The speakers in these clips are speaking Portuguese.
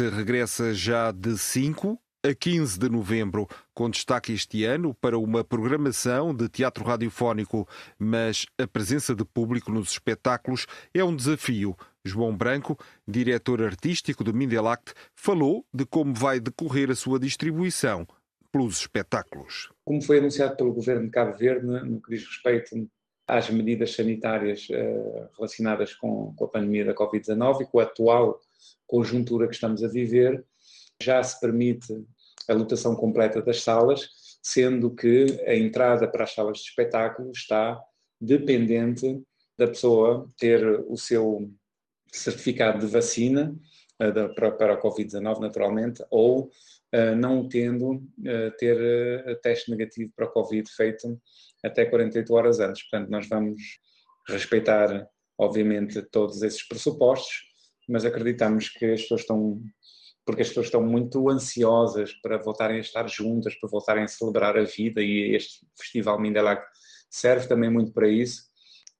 Intelact regressa já de 5 a 15 de novembro, com destaque este ano para uma programação de teatro radiofónico, mas a presença de público nos espetáculos é um desafio. João Branco, diretor artístico do Mindelact, falou de como vai decorrer a sua distribuição pelos espetáculos. Como foi anunciado pelo governo de Cabo Verde, no que diz respeito às medidas sanitárias eh, relacionadas com, a pandemia da Covid-19 e com a atual conjuntura que estamos a viver, já se permite a lotação completa das salas, sendo que a entrada para as salas de espetáculo está dependente da pessoa ter o seu certificado de vacina uh, para, a Covid-19, naturalmente, ou uh, não tendo, uh, ter teste negativo para a Covid feito até 48 horas antes. Portanto, nós vamos respeitar, obviamente, todos esses pressupostos mas acreditamos que as pessoas estão porque as pessoas estão muito ansiosas para voltarem a estar juntas, para voltarem a celebrar a vida e este Festival Mindelac serve também muito para isso.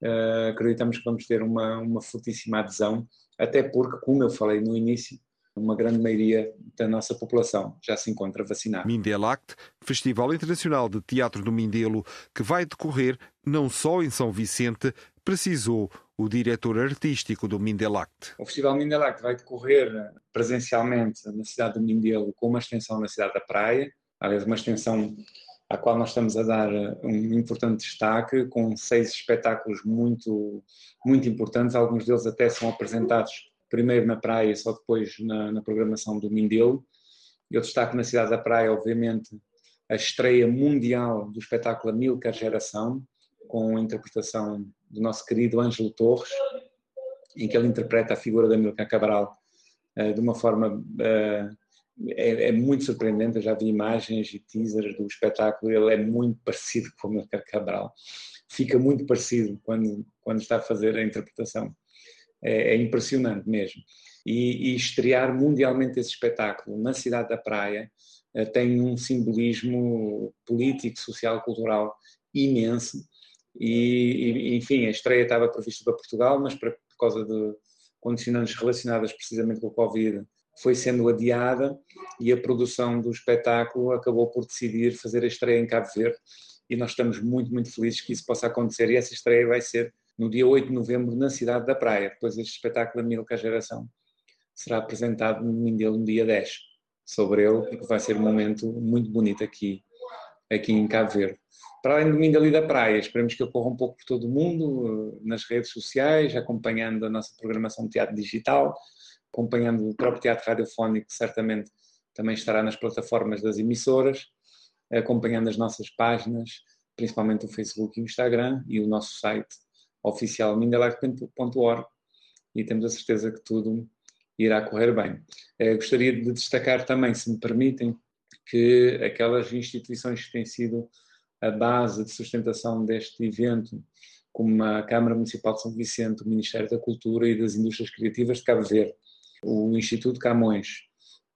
Uh, acreditamos que vamos ter uma, uma fortíssima adesão, até porque, como eu falei no início, uma grande maioria da nossa população já se encontra vacinada. Mindelact, Festival Internacional de Teatro do Mindelo, que vai decorrer não só em São Vicente, precisou o diretor artístico do Mindelact. O Festival Mindelact vai decorrer presencialmente na cidade do Mindelo, com uma extensão na cidade da Praia, aliás, uma extensão à qual nós estamos a dar um importante destaque, com seis espetáculos muito, muito importantes, alguns deles até são apresentados primeiro na praia, só depois na, na programação do Mindelo. Eu destaco na cidade da praia, obviamente, a estreia mundial do espetáculo Milcar Geração, com a interpretação do nosso querido Ângelo Torres, em que ele interpreta a figura da Milcar Cabral uh, de uma forma uh, é, é, muito surpreendente. Eu já vi imagens e teasers do espetáculo, ele é muito parecido com o Milcar Cabral. Fica muito parecido quando, quando está a fazer a interpretação é, é impressionante mesmo. E, e, estrear mundialmente esse espetáculo na cidade da Praia é, tem um simbolismo político, social, cultural imenso. E, e, enfim, a estreia estava prevista para Portugal, mas por, causa de condicionantes relacionadas precisamente com o Covid, foi sendo adiada e a produção do espetáculo acabou por decidir fazer a estreia em Cabo Verde e nós estamos muito, muito felizes que isso possa acontecer e essa estreia vai ser no dia 8 de novembro na cidade da Praia. Depois este espetáculo da Milka Geração será apresentado no Mindelo no dia 10 sobre ele, porque vai ser um momento muito bonito aqui, aqui em Cabo Verde. Para além do e da Praia, esperemos que ocorra um pouco por todo o mundo, nas redes sociais, acompanhando a nossa programação de teatro digital, acompanhando o próprio teatro radiofónico, que certamente também estará nas plataformas das emissoras, acompanhando as nossas páginas, principalmente o Facebook e o Instagram, e o nosso site oficial mindelac.org e temos a certeza que tudo irá correr bem. Eh, gostaria de destacar também, se me permitem, que aquelas instituições que têm sido a base de sustentação deste evento, como a Câmara Municipal de São Vicente, o Ministério da Cultura e das Indústrias Criativas de Cabo Verde, o Instituto Camões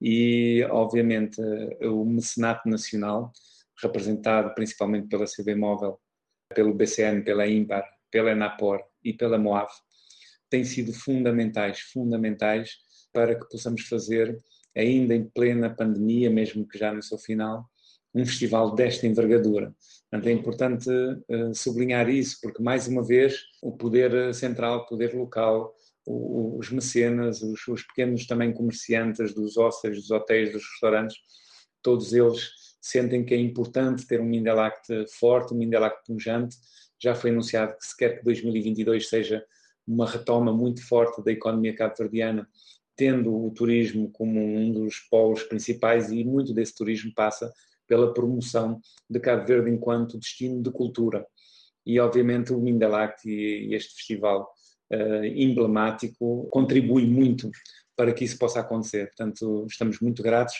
e, obviamente, o Mecenato Nacional, representado principalmente pela CB Móvel, pelo BCN, pela IMPAR pela Enapor e pela Moave, têm sido fundamentais, fundamentais para que possamos fazer, ainda em plena pandemia, mesmo que já no seu final, um festival desta envergadura. Portanto, é importante uh, sublinhar isso, porque, mais uma vez, o poder central, o poder local, os mecenas, os, pequenos também comerciantes dos hóspedes, dos hotéis, dos restaurantes, todos eles sentem que é importante ter um Mindelact forte, um Mindelact pungente, já foi anunciado que se quer que 2022 seja uma retoma muito forte da economia cabo-verdiana, tendo o turismo como um dos polos principais e muito desse turismo passa pela promoção de Cabo Verde enquanto destino de cultura. E, obviamente, o Mindelact e este festival uh, emblemático contribui muito para que isso possa acontecer. Portanto, estamos muito gratos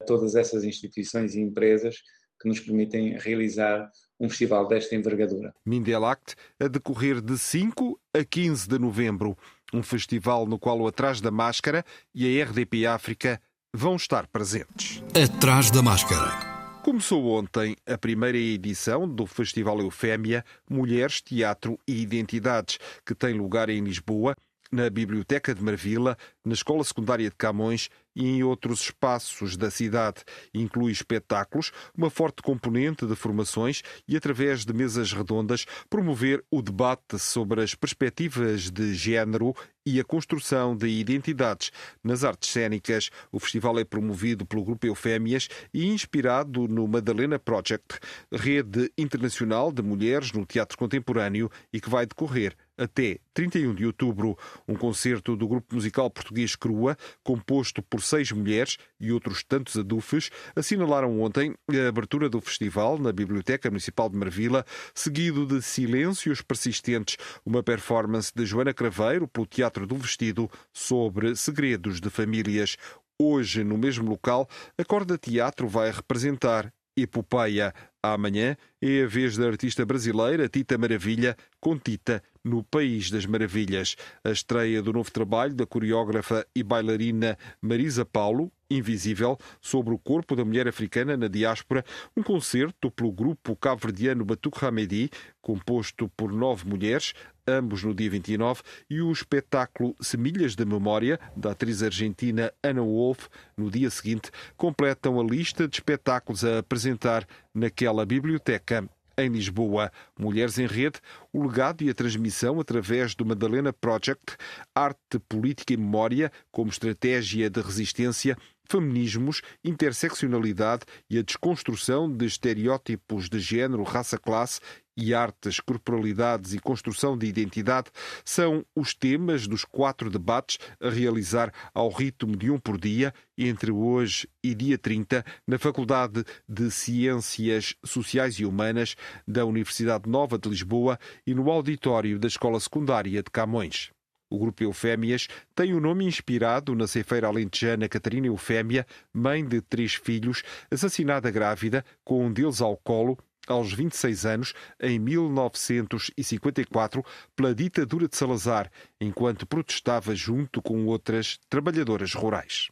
a todas essas instituições e empresas que nos permitem realizar um festival desta envergadura. Mindelact a decorrer de 5 a 15 de novembro, um festival no qual o Atrás da Máscara e a RDP África vão estar presentes. Atrás da Máscara. Começou ontem a primeira edição do Festival Eufémia Mulheres, Teatro e Identidades, que tem lugar em Lisboa na Biblioteca de Marvila, na Escola Secundária de Camões e em outros espaços da cidade. Inclui espetáculos, uma forte componente de formações e, através de mesas redondas, promover o debate sobre as perspectivas de género e a construção de identidades. Nas artes cênicas, o festival é promovido pelo Grupo Eufémias e inspirado no Madalena Project, rede internacional de mulheres no teatro contemporâneo e que vai decorrer até 31 de outubro. Um concerto do grupo musical português Crua, composto por seis mulheres e outros tantos adufes, assinalaram ontem a abertura do festival na Biblioteca Municipal de Marvila, seguido de Silêncios Persistentes, uma performance de Joana Craveiro pelo Teatro do Vestido sobre segredos de famílias. Hoje, no mesmo local, a Corda Teatro vai representar Epopeia. Amanhã é a vez da artista brasileira Tita Maravilha, com Tita no País das Maravilhas. A estreia do novo trabalho da coreógrafa e bailarina Marisa Paulo, Invisível, sobre o corpo da mulher africana na diáspora, um concerto pelo grupo cabo-verdiano Batuque Hamedi, composto por nove mulheres, ambos no dia 29, e o espetáculo Semilhas da Memória, da atriz argentina Anna Wolf, no dia seguinte, completam a lista de espetáculos a apresentar naquela biblioteca em Lisboa. Mulheres em Rede, o legado e a transmissão através do Madalena Project, arte, política e memória como estratégia de resistência feminismos, interseccionalidade e a desconstrução de estereótipos de género, raça, classe e artes, corporalidades e construção de identidade são os temas dos quatro debates a realizar ao ritmo de um por dia, entre hoje e dia 30, na Faculdade de Ciências Sociais e Humanas da Universidade Nova de Lisboa e no auditório da Escola Secundária de Camões. O grupo Eufémias tem o nome inspirado na ceifeira alentejana Catarina Eufémia, mãe de três filhos, assassinada grávida, com um deles ao colo, aos 26 anos, em 1954, pela ditadura de Salazar, enquanto protestava junto com outras trabalhadoras rurais.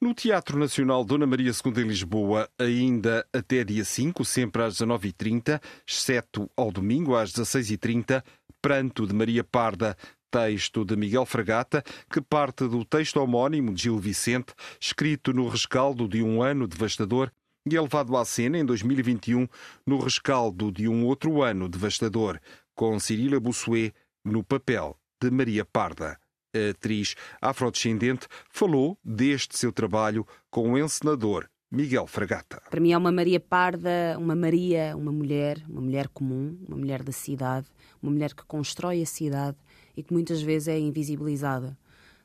No Teatro Nacional Dona Maria II em Lisboa, ainda até dia 5, sempre às 19h30, exceto ao domingo às 16h30, Pranto de Maria Parda, texto de Miguel Fragata, que parte do texto homónimo de Gil Vicente, escrito no rescaldo de um ano devastador e é levado à cena em 2021 no rescaldo de um outro ano devastador, com Cirila Bossuet no papel de Maria Parda. A atriz afrodescendente falou deste seu trabalho com o encenador Miguel Fragata. Para mim é uma Maria Parda, uma Maria, uma mulher, uma mulher comum, uma mulher da cidade, uma mulher que constrói a cidade e que muitas vezes é invisibilizada,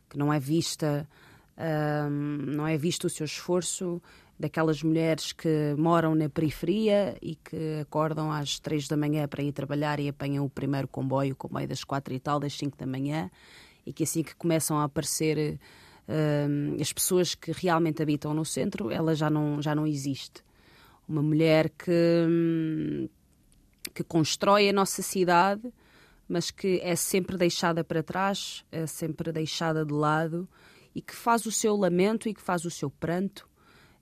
que não é vista, não é visto o seu esforço daquelas mulheres que moram na periferia e que acordam às três da manhã para ir trabalhar e apanham o primeiro comboio, o comboio das quatro e tal, das cinco da manhã, e que assim que começam a aparecer as pessoas que realmente habitam no centro, ela já não, já não existe. Uma mulher que, hum, que constrói a nossa cidade, mas que é sempre deixada para trás, é sempre deixada de lado e que faz o seu lamento e que faz o seu pranto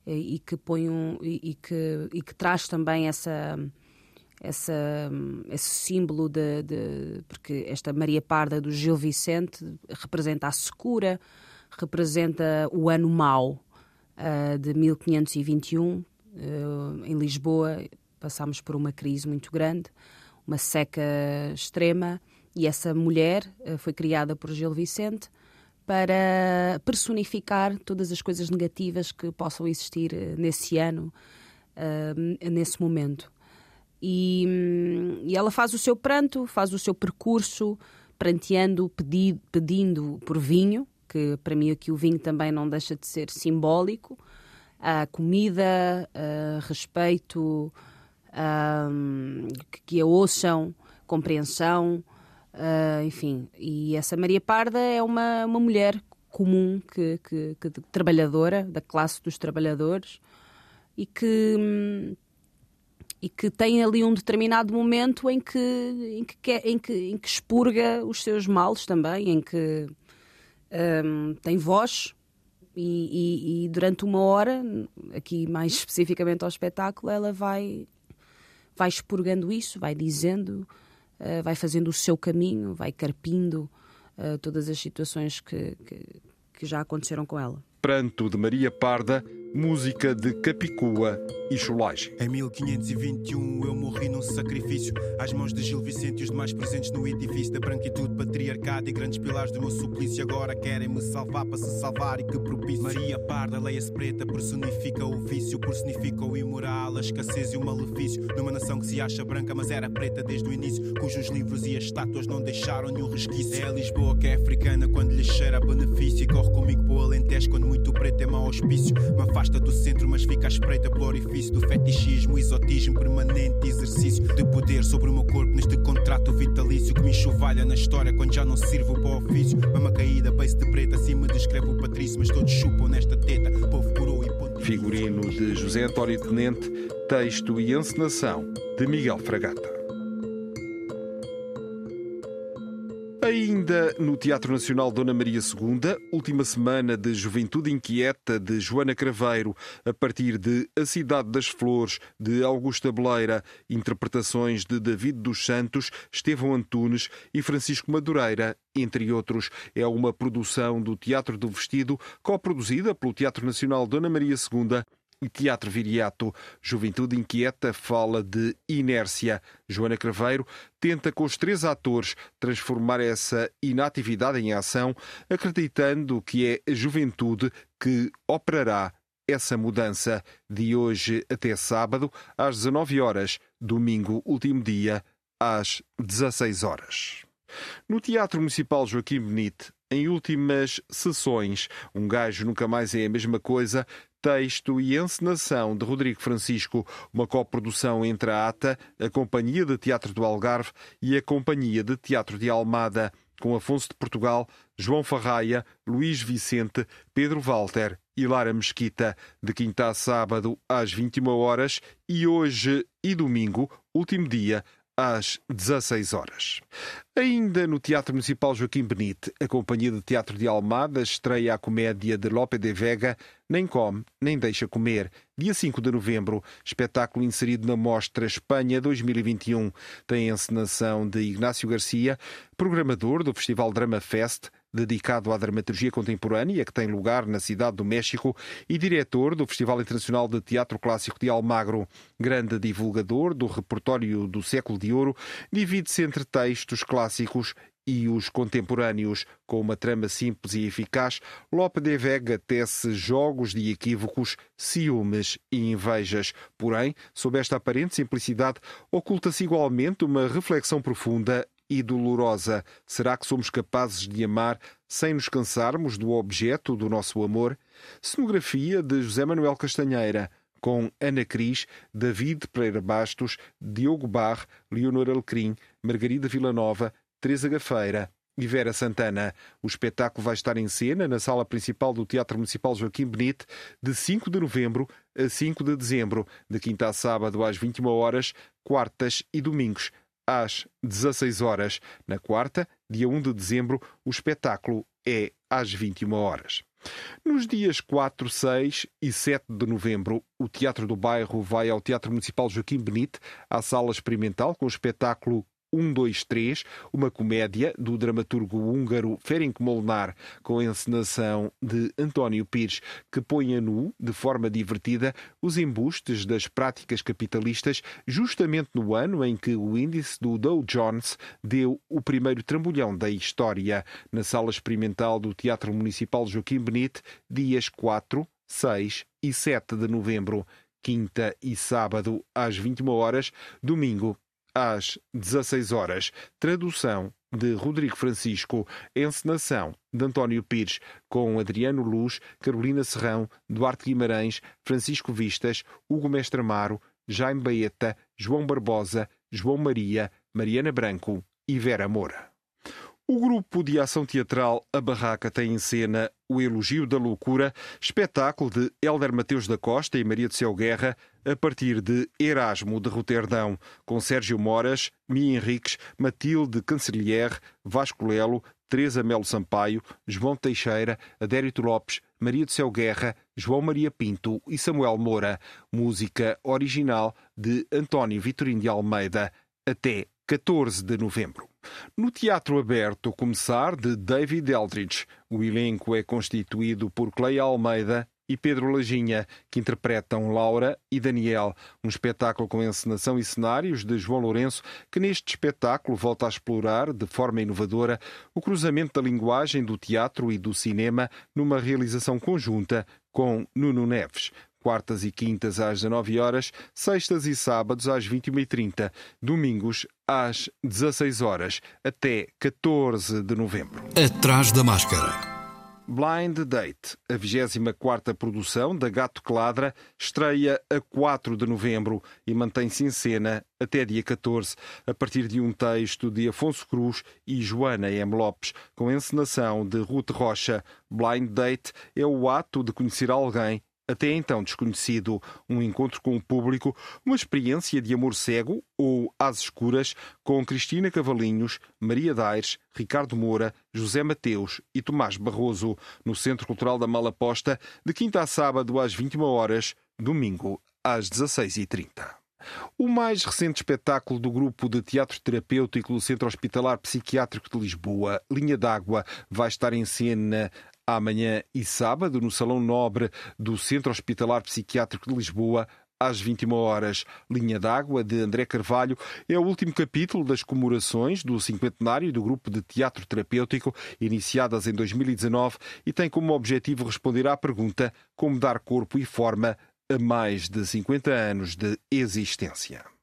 e, e que põe um e, e, que e que traz também essa essa esse símbolo de, de porque esta Maria Parda do Gil Vicente representa a secura representa o ano mau uh, de 1521 uh, em Lisboa passámos por uma crise muito grande uma seca extrema, e essa mulher uh, foi criada por Gil Vicente para personificar todas as coisas negativas que possam existir uh, nesse ano, uh, nesse momento. E, um, e, ela faz o seu pranto, faz o seu percurso, pranteando, pedi, pedindo por vinho, que para mim aqui o vinho também não deixa de ser simbólico, a comida, respeito, que, que a ouçam, compreensão, uh, enfim. E essa Maria Parda é uma, uma mulher comum, que, que, que, trabalhadora, da classe dos trabalhadores, e que, e que tem ali um determinado momento em que, em que, quer, em que, em que expurga os seus males também, em que um, tem voz. E, e, e durante uma hora, aqui mais especificamente ao espetáculo, ela vai vai expurgando isso, vai dizendo, uh, vai fazendo o seu caminho, vai carpindo uh, todas as situações que, que, que já aconteceram com ela. Pranto de Maria Parda música de Capicua e Cholagem. Em 1521 eu morri num sacrifício às mãos de Gil Vicente e os demais presentes no edifício da branquitude patriarcada e grandes pilares do meu suplício. Agora querem-me salvar para se salvar e que propício. Maria Parda, leia-se preta, personifica o vício, personifica o imoral, a escassez e o malefício. Numa nação que se acha branca, mas era preta desde o início, cujos livros e as estátuas não deixaram nenhum resquício. É a Lisboa que é africana quando lhe cheira benefício e corre comigo para o Alentejo quando muito preto é mau auspício. Me afasta do centro, mas fica à espreita pelo orifício do fetichismo, exotismo, permanente exercício de poder sobre o meu corpo neste contrato vitalício que me enxovalha na história quando já não sirvo para o ofício. Mama caída, beijo de preta, assim me descreve o Patrício, mas todos chupam nesta teta, povo coroa e ponto. Figurino de José António Tenente, texto e encenação de Miguel Fragata. No Teatro Nacional Dona Maria II, última semana de Juventude Inquieta de Joana Craveiro, a partir de A Cidade das Flores de Augusta Beleira, interpretações de David dos Santos, Estevão Antunes e Francisco Madureira, entre outros. É uma produção do Teatro do Vestido, coproduzida pelo Teatro Nacional Dona Maria II Teatro Viriato. Juventude Inquieta fala de inércia. Joana Craveiro tenta com os três atores transformar essa inatividade em ação, acreditando que é a juventude que operará essa mudança de hoje até sábado, às 19 horas, domingo, último dia, às 16 horas. No Teatro Municipal Joaquim Benite, em últimas sessões, Um Gajo Nunca Mais é a Mesma Coisa texto e encenação de Rodrigo Francisco, uma coprodução entre a ATA, a Companhia de Teatro do Algarve e a Companhia de Teatro de Almada, com Afonso de Portugal, João Farraia, Luís Vicente, Pedro Walter e Lara Mesquita, de quinta a sábado às 21 horas e hoje e domingo, último dia, às 16 horas. Ainda no Teatro Municipal Joaquim Benite, a Companhia de Teatro de Almada estreia a comédia de Lope de Vega, Nem Come, Nem Deixa Comer, dia 5 de novembro, espetáculo inserido na Mostra Espanha 2021. Tem a encenação de Ignácio Garcia, programador do Festival Drama Fest, dedicado à dramaturgia contemporânea, que tem lugar na Cidade do México, e diretor do Festival Internacional de Teatro Clássico de Almagro. Grande divulgador do repertório do século de ouro, divide-se entre textos clássicos e os contemporâneos. Com uma trama simples e eficaz, Lope de Vega tece jogos de equívocos, ciúmes e invejas. Porém, sob esta aparente simplicidade, oculta-se igualmente uma reflexão profunda e dolorosa. Será que somos capazes de amar sem nos cansarmos do objeto do nosso amor? Cenografia de José Manuel Castanheira, com Ana Cris, David Pereira Bastos, Diogo Barre, Leonor Alecrim, Margarida Villanova, Teresa Gafeira e Vera Santana. O espetáculo vai estar em cena na sala principal do Teatro Municipal Joaquim Benite de 5 de novembro a 5 de dezembro, de quinta a sábado às 21 horas, quartas e domingos às 16 horas. Na quarta, dia 1 de dezembro, o espetáculo é às 21 horas. Nos dias 4, 6 e 7 de novembro, o Teatro do Bairro vai ao Teatro Municipal Joaquim Benite, à sala experimental, com o espetáculo 1, 2, 3, uma comédia do dramaturgo húngaro Ferenc Molnar, com encenação de António Pires, que põe a nu, de forma divertida, os embustes das práticas capitalistas, justamente no ano em que o índice do Dow Jones deu o primeiro trambolhão da história, na sala experimental do Teatro Municipal Joaquim Benite, dias 4, 6 e 7 de novembro, quinta e sábado às 21 horas, domingo às 16 horas. Tradução de Rodrigo Francisco, encenação de António Pires, com Adriano Luz, Carolina Serrão, Duarte Guimarães, Francisco Vistas, Hugo Mestre Amaro, Jaime Baeta, João Barbosa, João Maria, Mariana Branco e Vera Moura. O grupo de ação teatral A Barraca tem em cena O Elogio da Loucura, espetáculo de Hélder Mateus da Costa e Maria de Céu Guerra, a partir de Erasmo de Roterdão, com Sérgio Moras, Mia Henriques, Matilde Cancellier, Vasco Lelo, Teresa Melo Sampaio, João Teixeira, Adérito Lopes, Maria de Céu Guerra, João Maria Pinto e Samuel Moura. Música original de António Vitorino de Almeida, até 14 de novembro. No Teatro Aberto, começar de David Eldridge. O elenco é constituído por Cleia Almeida e Pedro Lajinha, que interpretam Laura e Daniel, um espetáculo com encenação e cenários de João Lourenço, que neste espetáculo volta a explorar, de forma inovadora, o cruzamento da linguagem do teatro e do cinema numa realização conjunta com Nuno Neves quartas e quintas às 19 horas, sextas e sábados às 21h30, domingos às 16 horas, até 14 de novembro. Atrás da máscara. Blind Date, a 24 produção da Gato Cladra, estreia a 4 de novembro e mantém-se em cena até dia 14, a partir de um texto de Afonso Cruz e Joana M. Lopes, com encenação de Ruth Rocha. Blind Date é o ato de conhecer alguém até então desconhecido, um encontro com o público, uma experiência de amor cego ou às escuras com Cristina Cavalinhos, Maria Daires, Ricardo Moura, José Mateus e Tomás Barroso, no Centro Cultural da Malaposta, de quinta a sábado às 21 horas, domingo às 16h30. O mais recente espetáculo do grupo de teatro terapêutico do Centro Hospitalar Psiquiátrico de Lisboa, Linha d'Água, vai estar em cena amanhã e sábado no Salão Nobre do Centro Hospitalar Psiquiátrico de Lisboa, às 21 horas. Linha d'Água, de André Carvalho, é o último capítulo das comemorações do cinquentenário do grupo de teatro terapêutico, iniciadas em 2019, e tem como objetivo responder à pergunta como dar corpo e forma a mais de 50 anos de existência.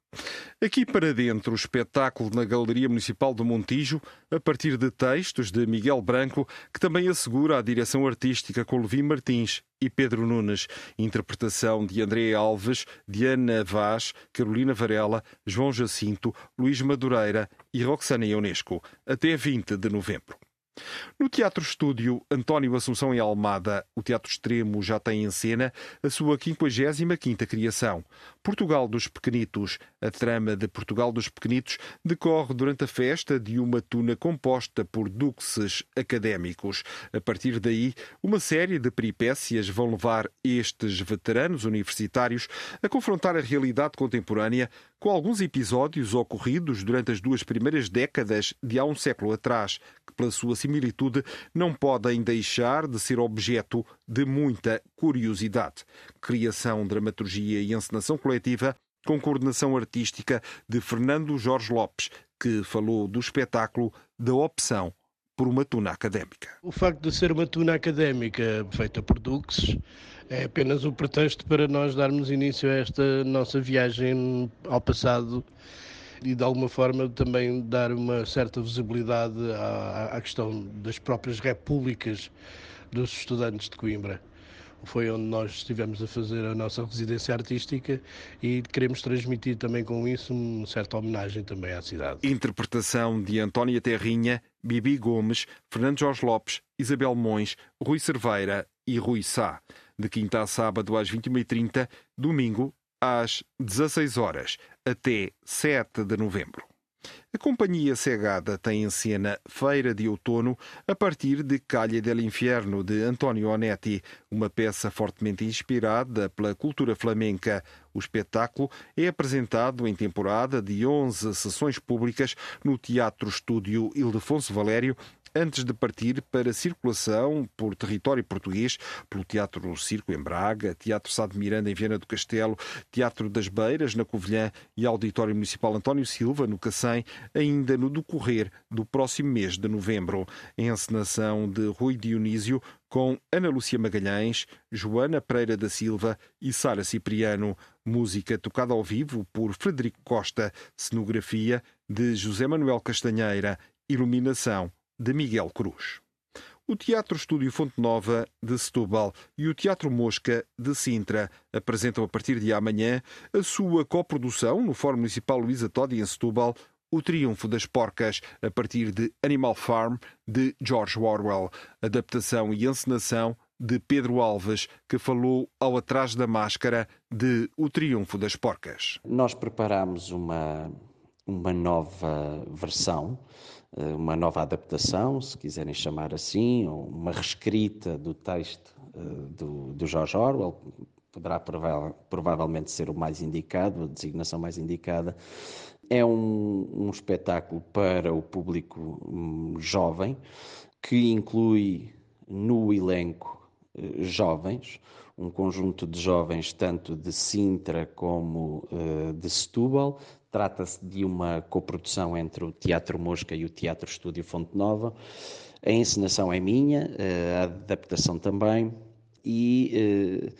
Aqui para dentro, o espetáculo na Galeria Municipal do Montijo, a partir de textos de Miguel Branco, que também assegura a direção artística com Levi Martins e Pedro Nunes, interpretação de André Alves, Diana Vaz, Carolina Varela, João Jacinto, Luís Madureira e Roxana Ionesco, até 20 de novembro. No Teatro Estúdio António Assunção em Almada, o Teatro Extremo já tem em cena a sua 55ª criação. Portugal dos Pequenitos. A trama de Portugal dos Pequenitos decorre durante a festa de uma tuna composta por duxes académicos. A partir daí, uma série de peripécias vão levar estes veteranos universitários a confrontar a realidade contemporânea com alguns episódios ocorridos durante as duas primeiras décadas de há um século atrás, que, pela sua similitude, não podem deixar de ser objeto de muita curiosidade. Criação, dramaturgia e encenação coletiva com coordenação artística de Fernando Jorge Lopes, que falou do espetáculo da opção por uma tuna académica. O facto de ser uma tuna académica feita por Dux é apenas o pretexto para nós darmos início a esta nossa viagem ao passado e de alguma forma também dar uma certa visibilidade à, à questão das próprias repúblicas dos estudantes de Coimbra foi onde nós estivemos a fazer a nossa residência artística e queremos transmitir também com isso uma certa homenagem também à cidade. Interpretação de Antónia Terrinha, Bibi Gomes, Fernando Jorge Lopes, Isabel Mões, Rui Cerveira e Rui Sá de quinta a sábado às 21h30, domingo às 16 horas, até 7 de novembro. A Companhia Cegada tem em cena Feira de Outono a partir de Calha del Inferno, de António Onetti, uma peça fortemente inspirada pela cultura flamenca. O espetáculo é apresentado em temporada de 11 sessões públicas no Teatro Estúdio Ildefonso Valério antes de partir para circulação por território português, pelo Teatro Circo em Braga, Teatro Sá de Miranda em Viana do Castelo, Teatro das Beiras na Covilhã e Auditório Municipal António Silva no Cacém, ainda no decorrer do próximo mês de novembro. Em encenação de Rui Dionísio, com Ana Lúcia Magalhães, Joana Pereira da Silva e Sara Cipriano. Música tocada ao vivo por Frederico Costa, cenografia de José Manuel Castanheira, iluminação de Miguel Cruz. O Teatro Estúdio Fonte Nova de Setúbal e o Teatro Mosca de Sintra apresentam a partir de amanhã a sua coprodução no Fórum Municipal Luísa Todi em Setúbal, O Triunfo das Porcas, a partir de Animal Farm de George Orwell, adaptação e encenação de Pedro Alves, que falou ao Atrás da Máscara de O Triunfo das Porcas. Nós preparamos uma, uma nova versão, uma nova adaptação, se quiserem chamar assim, ou uma reescrita do texto eh, do, do George Orwell, poderá provavelmente ser o mais indicado, a designação mais indicada. É um, um espetáculo para o público um, jovem, que inclui no elenco eh, jovens, um conjunto de jovens tanto de Sintra como uh, de Setúbal. Trata-se de uma coprodução entre o Teatro Mosca e o Teatro Estúdio Fonte Nova. A encenação é minha, uh, a adaptação também, e uh,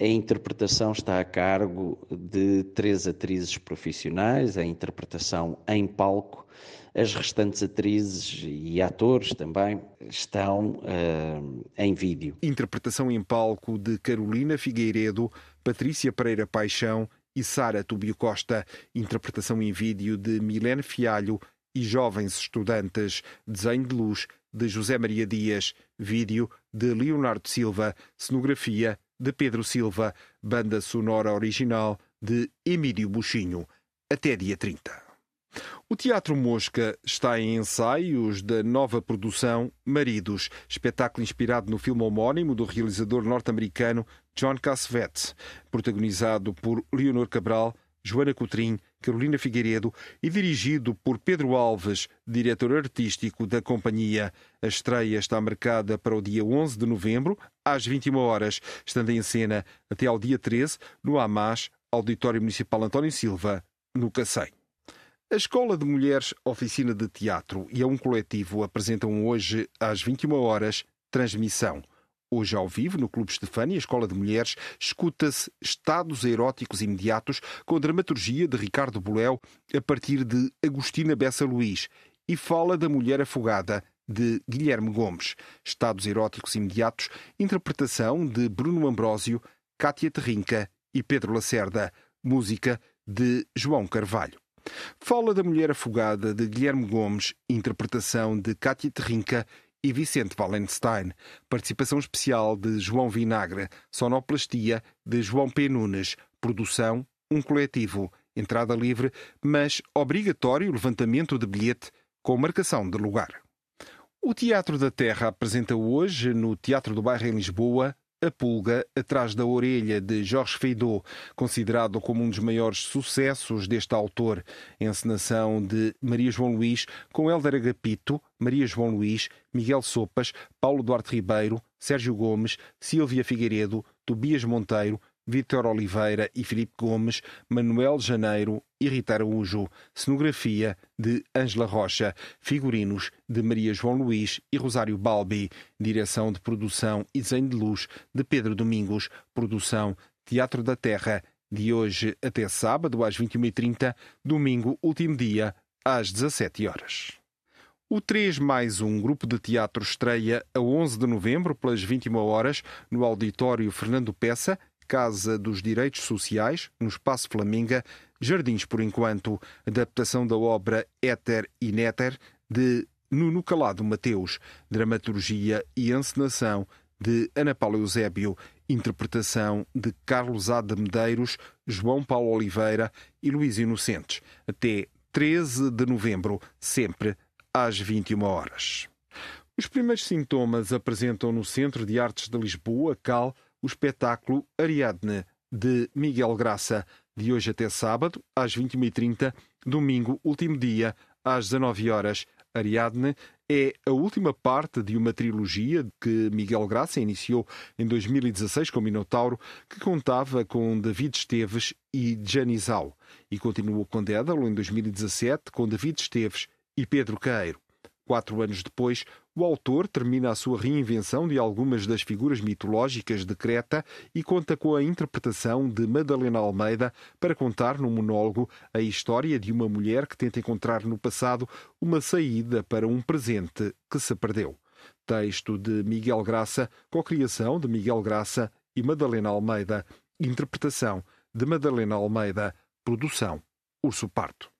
a interpretação está a cargo de três atrizes profissionais, a interpretação em palco as restantes atrizes e atores também estão uh, em vídeo. Interpretação em palco de Carolina Figueiredo, Patrícia Pereira Paixão e Sara Tubio Costa. Interpretação em vídeo de Milene Fialho e Jovens Estudantes. Desenho de luz de José Maria Dias. Vídeo de Leonardo Silva. Cenografia de Pedro Silva. Banda sonora original de Emílio Buchinho. Até dia 30. O Teatro Mosca está em ensaios da nova produção Maridos, espetáculo inspirado no filme homónimo do realizador norte-americano John Cassavetes, protagonizado por Leonor Cabral, Joana Coutrin, Carolina Figueiredo e dirigido por Pedro Alves, diretor artístico da companhia. A estreia está marcada para o dia 11 de novembro, às 21 horas, estando em cena até ao dia 13, no AMAS, Auditório Municipal António Silva, no Cacém. A Escola de Mulheres Oficina de Teatro e a um coletivo apresentam hoje às 21 horas transmissão. Hoje ao vivo, no Clube Estefânia, Escola de Mulheres, escuta-se Estados Eróticos Imediatos com a dramaturgia de Ricardo Boléu a partir de Agostina Bessa Luís e fala da Mulher Afogada de Guilherme Gomes. Estados Eróticos Imediatos, interpretação de Bruno Ambrósio, Cátia Terrinca e Pedro Lacerda. Música de João Carvalho. Fala da mulher afogada de Guilherme Gomes, interpretação de Cátia Terrinca e Vicente Wallenstein. Participação especial de João Vinagre, sonoplastia de João P. Nunes, produção um coletivo, entrada livre, mas obrigatório levantamento de bilhete com marcação de lugar. O Teatro da Terra apresenta hoje, no Teatro do Bairro em Lisboa, a Pulga Atrás da Orelha, de Jorge Feidot, considerado como um dos maiores sucessos deste autor. Encenação de Maria João Luís, com Helder Agapito, Maria João Luís, Miguel Sopas, Paulo Duarte Ribeiro, Sérgio Gomes, Silvia Figueiredo, Tobias Monteiro, Vítor Oliveira e Filipe Gomes, Manuel Janeiro e Rita Araújo, cenografia de Ângela Rocha, figurinos de Maria João Luís e Rosário Balbi, direção de produção e desenho de luz de Pedro Domingos, produção Teatro da Terra, de hoje até sábado às 21h30, domingo, último dia, às 17 horas. O 3 mais um grupo de teatro estreia a 11 de novembro, pelas 21 horas, no auditório Fernando Peça, Casa dos Direitos Sociais, no Espaço Flamenga, Jardins por Enquanto, adaptação da obra Éter e Néter, de Nuno Calado Mateus, dramaturgia e encenação de Ana Paula Eusébio, interpretação de Carlos A. de Medeiros, João Paulo Oliveira e Luís Inocentes, até 13 de novembro, sempre às 21 horas. Os primeiros sintomas apresentam no Centro de Artes de Lisboa, CAL, o espetáculo Ariadne, de Miguel Graça, de hoje até sábado, às 21h30, domingo, último dia, às 19 horas. Ariadne é a última parte de uma trilogia que Miguel Graça iniciou em 2016 com Minotauro, que contava com David Esteves e Janizal, e continuou com Dédalo em 2017 com David Esteves e Pedro Caeiro. Quatro anos depois, o autor termina a sua reinvenção de algumas das figuras mitológicas de Creta e conta com a interpretação de Madalena Almeida para contar no monólogo a história de uma mulher que tenta encontrar no passado uma saída para um presente que se perdeu. Texto de Miguel Graça, cocriação de Miguel Graça e Madalena Almeida, interpretação de Madalena Almeida, produção Urso Parto.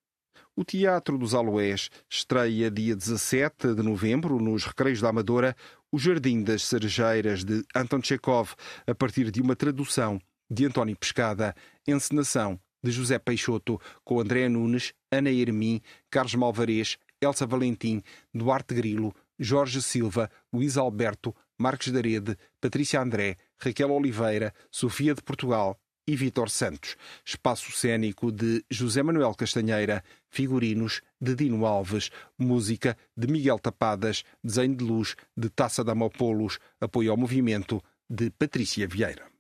O Teatro dos Aloés estreia dia 17 de novembro, nos Recreios da Amadora, O Jardim das Cerejeiras, de Anton Chekhov, a partir de uma tradução de António Pescada, encenação de José Peixoto, com André Nunes, Ana Hermim, Carlos Malvarez, Elsa Valentim, Duarte Grilo, Jorge Silva, Luís Alberto, Marcos Darede, Patrícia André, Raquel Oliveira, Sofia de Portugal, e Vítor Santos. Espaço cênico de José Manuel Castanheira, figurinos de Dino Alves, música de Miguel Tapadas, desenho de luz de Taça da Amopolos, apoio ao movimento de Patrícia Vieira.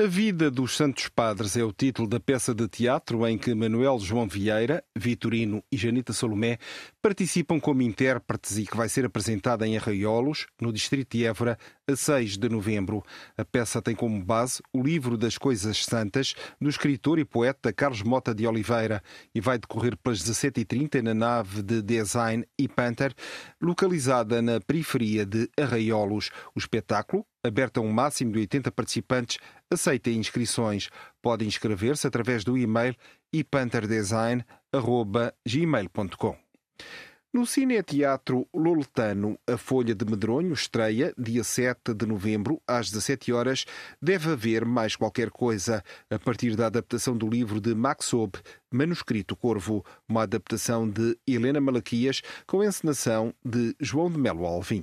A Vida dos Santos Padres é o título da peça de teatro em que Manuel João Vieira, Vitorino e Janita Salomé participam como intérpretes e que vai ser apresentada em Arraiolos, no distrito de Évora, a 6 de novembro. A peça tem como base o livro das Coisas Santas, do escritor e poeta Carlos Mota de Oliveira, e vai decorrer pelas 17h30 na nave de Design e Panther, localizada na periferia de Arraiolos. O espetáculo, aberto a um máximo de 80 participantes, aceita inscrições. Pode inscrever-se através do e-mail ipantherdesign.gmail.com. No Cineteatro Loletano, a Folha de Medronho estreia, dia 7 de novembro, às 17 horas. Deve haver mais qualquer coisa, a partir da adaptação do livro de Max Ob, Manuscrito Corvo, uma adaptação de Helena Malaquias, com encenação de João de Melo Alvim.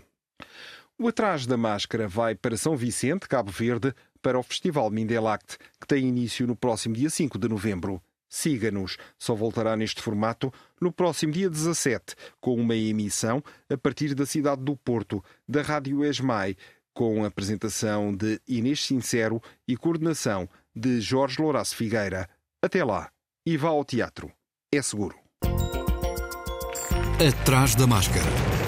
O Atrás da Máscara vai para São Vicente, Cabo Verde, para o Festival Mindelact, que tem início no próximo dia 5 de novembro. Siga-nos. Só voltará neste formato no próximo dia 17, com uma emissão a partir da cidade do Porto, da Rádio Esmai, com a apresentação de Inês Sincero e coordenação de Jorge Lourenço Figueira. Até lá e vá ao teatro. É seguro. Atrás da Máscara.